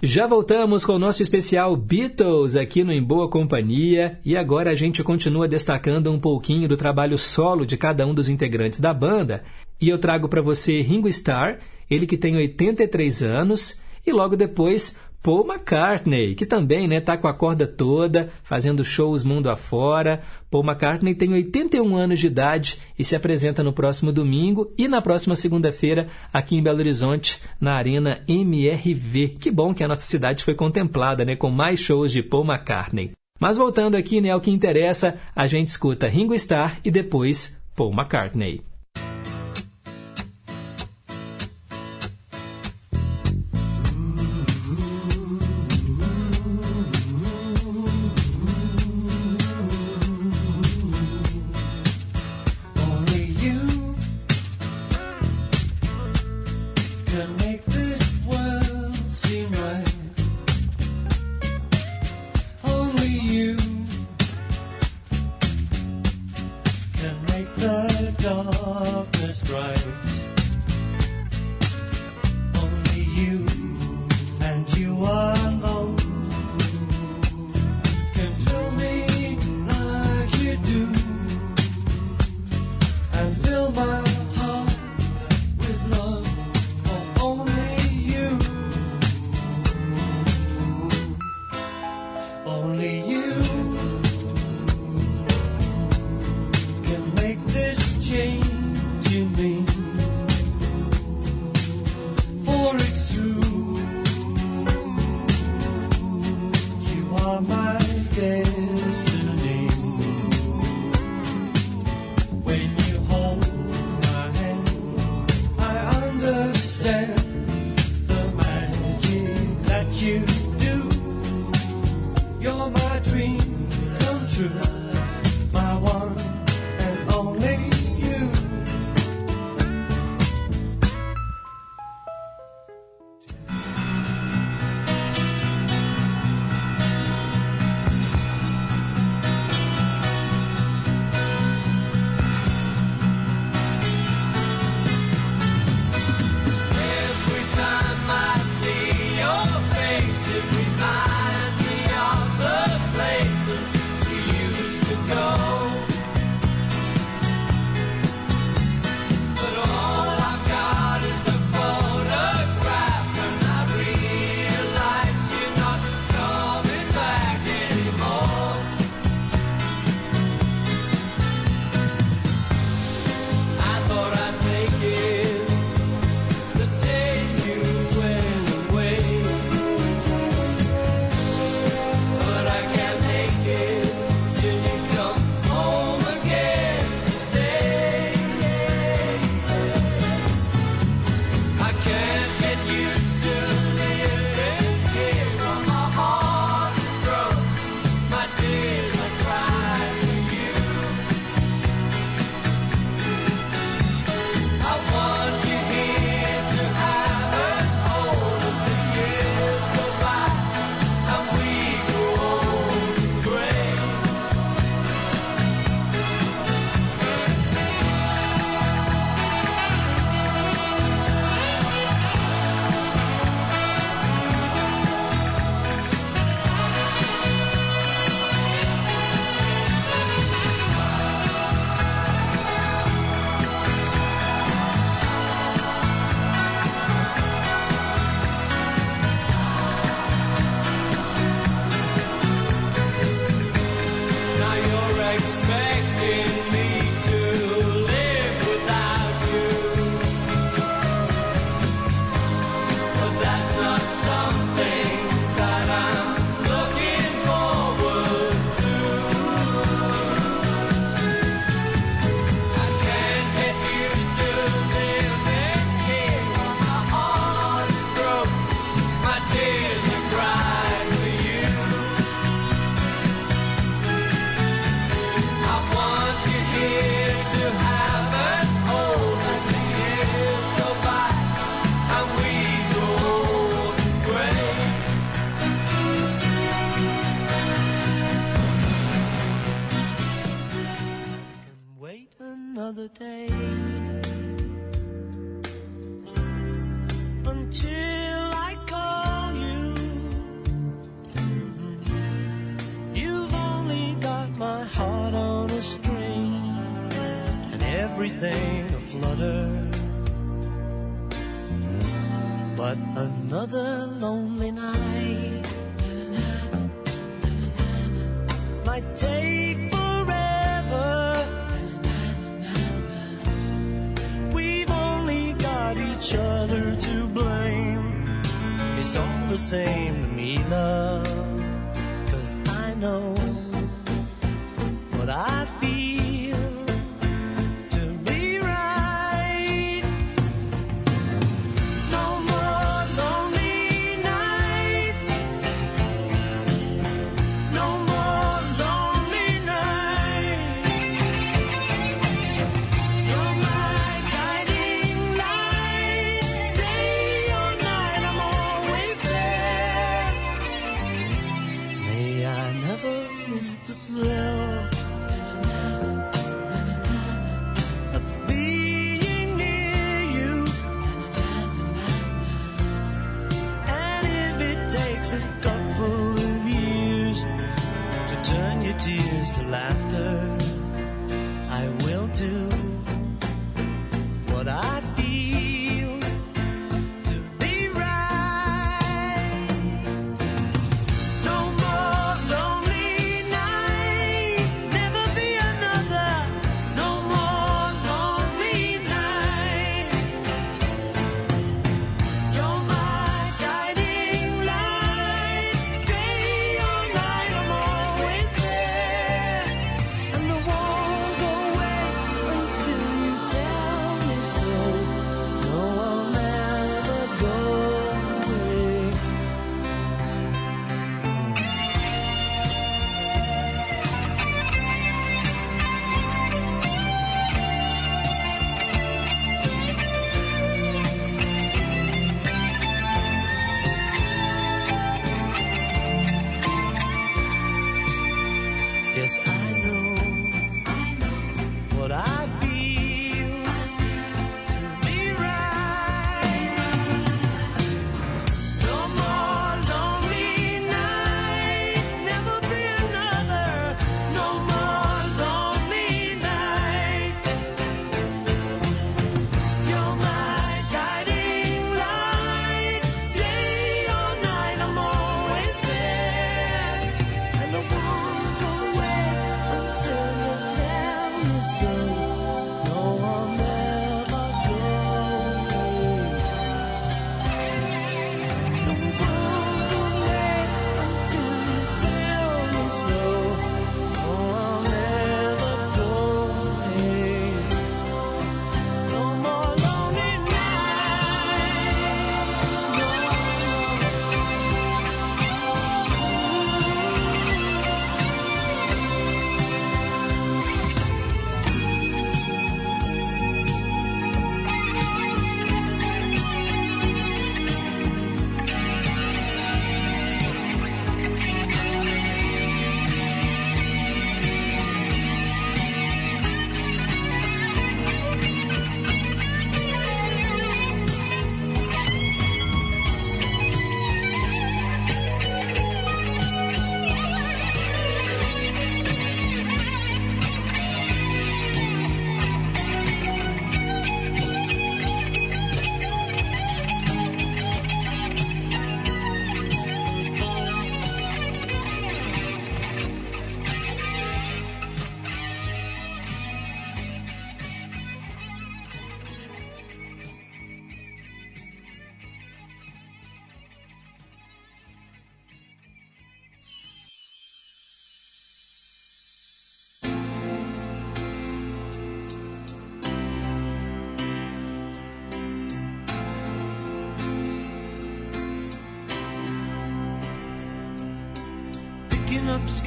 Já voltamos com o nosso especial Beatles aqui no Em Boa Companhia e agora a gente continua destacando um pouquinho do trabalho solo de cada um dos integrantes da banda. E eu trago para você Ringo Starr, ele que tem 83 anos, e logo depois Paul McCartney, que também está né, tá com a corda toda, fazendo shows mundo afora. Paul McCartney tem 81 anos de idade e se apresenta no próximo domingo e na próxima segunda-feira aqui em Belo Horizonte, na Arena MRV. Que bom que a nossa cidade foi contemplada né, com mais shows de Paul McCartney. Mas voltando aqui né, ao que interessa, a gente escuta Ringo Starr e depois Paul McCartney.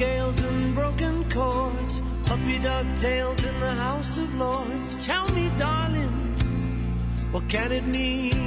scales and broken chords, puppy dog tails in the House of Lords. Tell me, darling, what can it mean?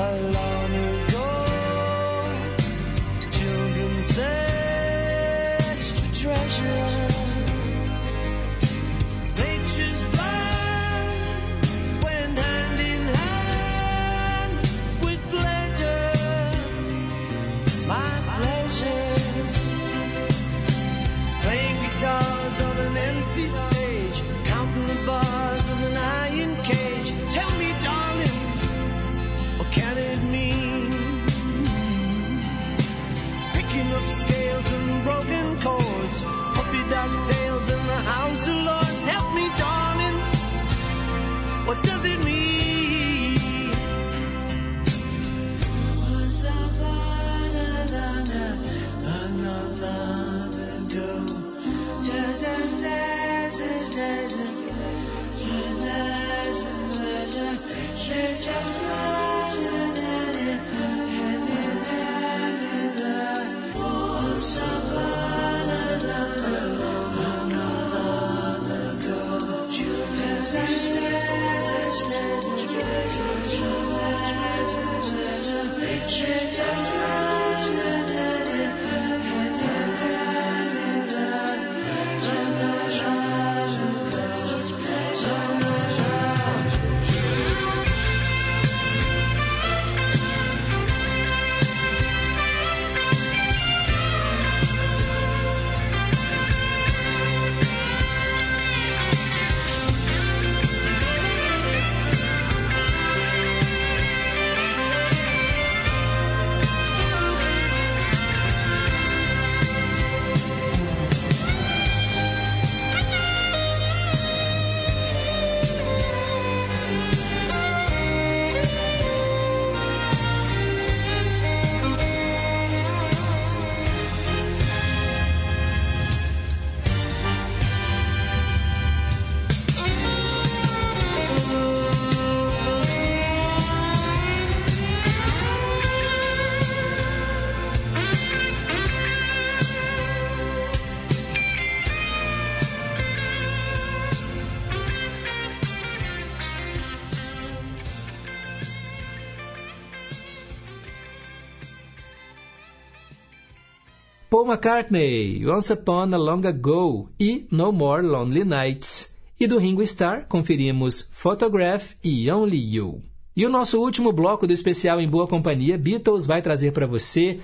A Paul McCartney, Once Upon a Long Ago e No More Lonely Nights. E do Ringo Starr, conferimos Photograph e Only You. E o nosso último bloco do especial Em Boa Companhia, Beatles, vai trazer para você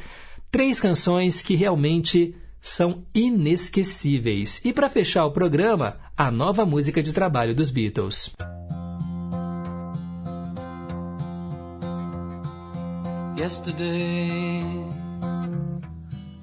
três canções que realmente são inesquecíveis. E para fechar o programa, a nova música de trabalho dos Beatles. yesterday.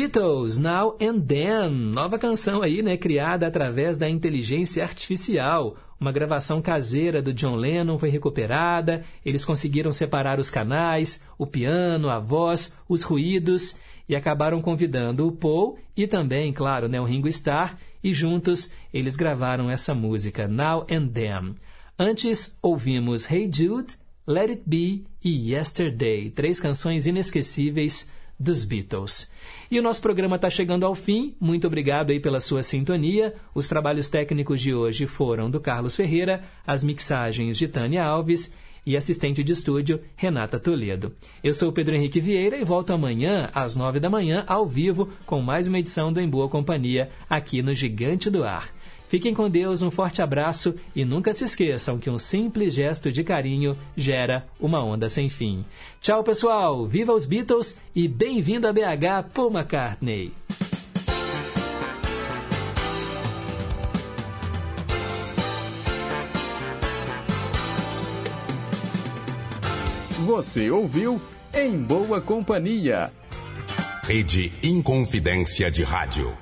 Beatles, Now and Then, nova canção aí, né, criada através da inteligência artificial. Uma gravação caseira do John Lennon foi recuperada, eles conseguiram separar os canais, o piano, a voz, os ruídos e acabaram convidando o Paul e também, claro, né, o Ringo Starr e juntos eles gravaram essa música, Now and Then. Antes ouvimos Hey Jude, Let It Be e Yesterday, três canções inesquecíveis dos Beatles. E o nosso programa está chegando ao fim. Muito obrigado aí pela sua sintonia. Os trabalhos técnicos de hoje foram do Carlos Ferreira, as mixagens de Tânia Alves e assistente de estúdio Renata Toledo. Eu sou Pedro Henrique Vieira e volto amanhã às nove da manhã ao vivo com mais uma edição do Em Boa Companhia aqui no Gigante do Ar. Fiquem com Deus, um forte abraço e nunca se esqueçam que um simples gesto de carinho gera uma onda sem fim. Tchau, pessoal! Viva os Beatles e bem-vindo a BH, Paul McCartney! Você ouviu Em Boa Companhia. Rede Inconfidência de Rádio.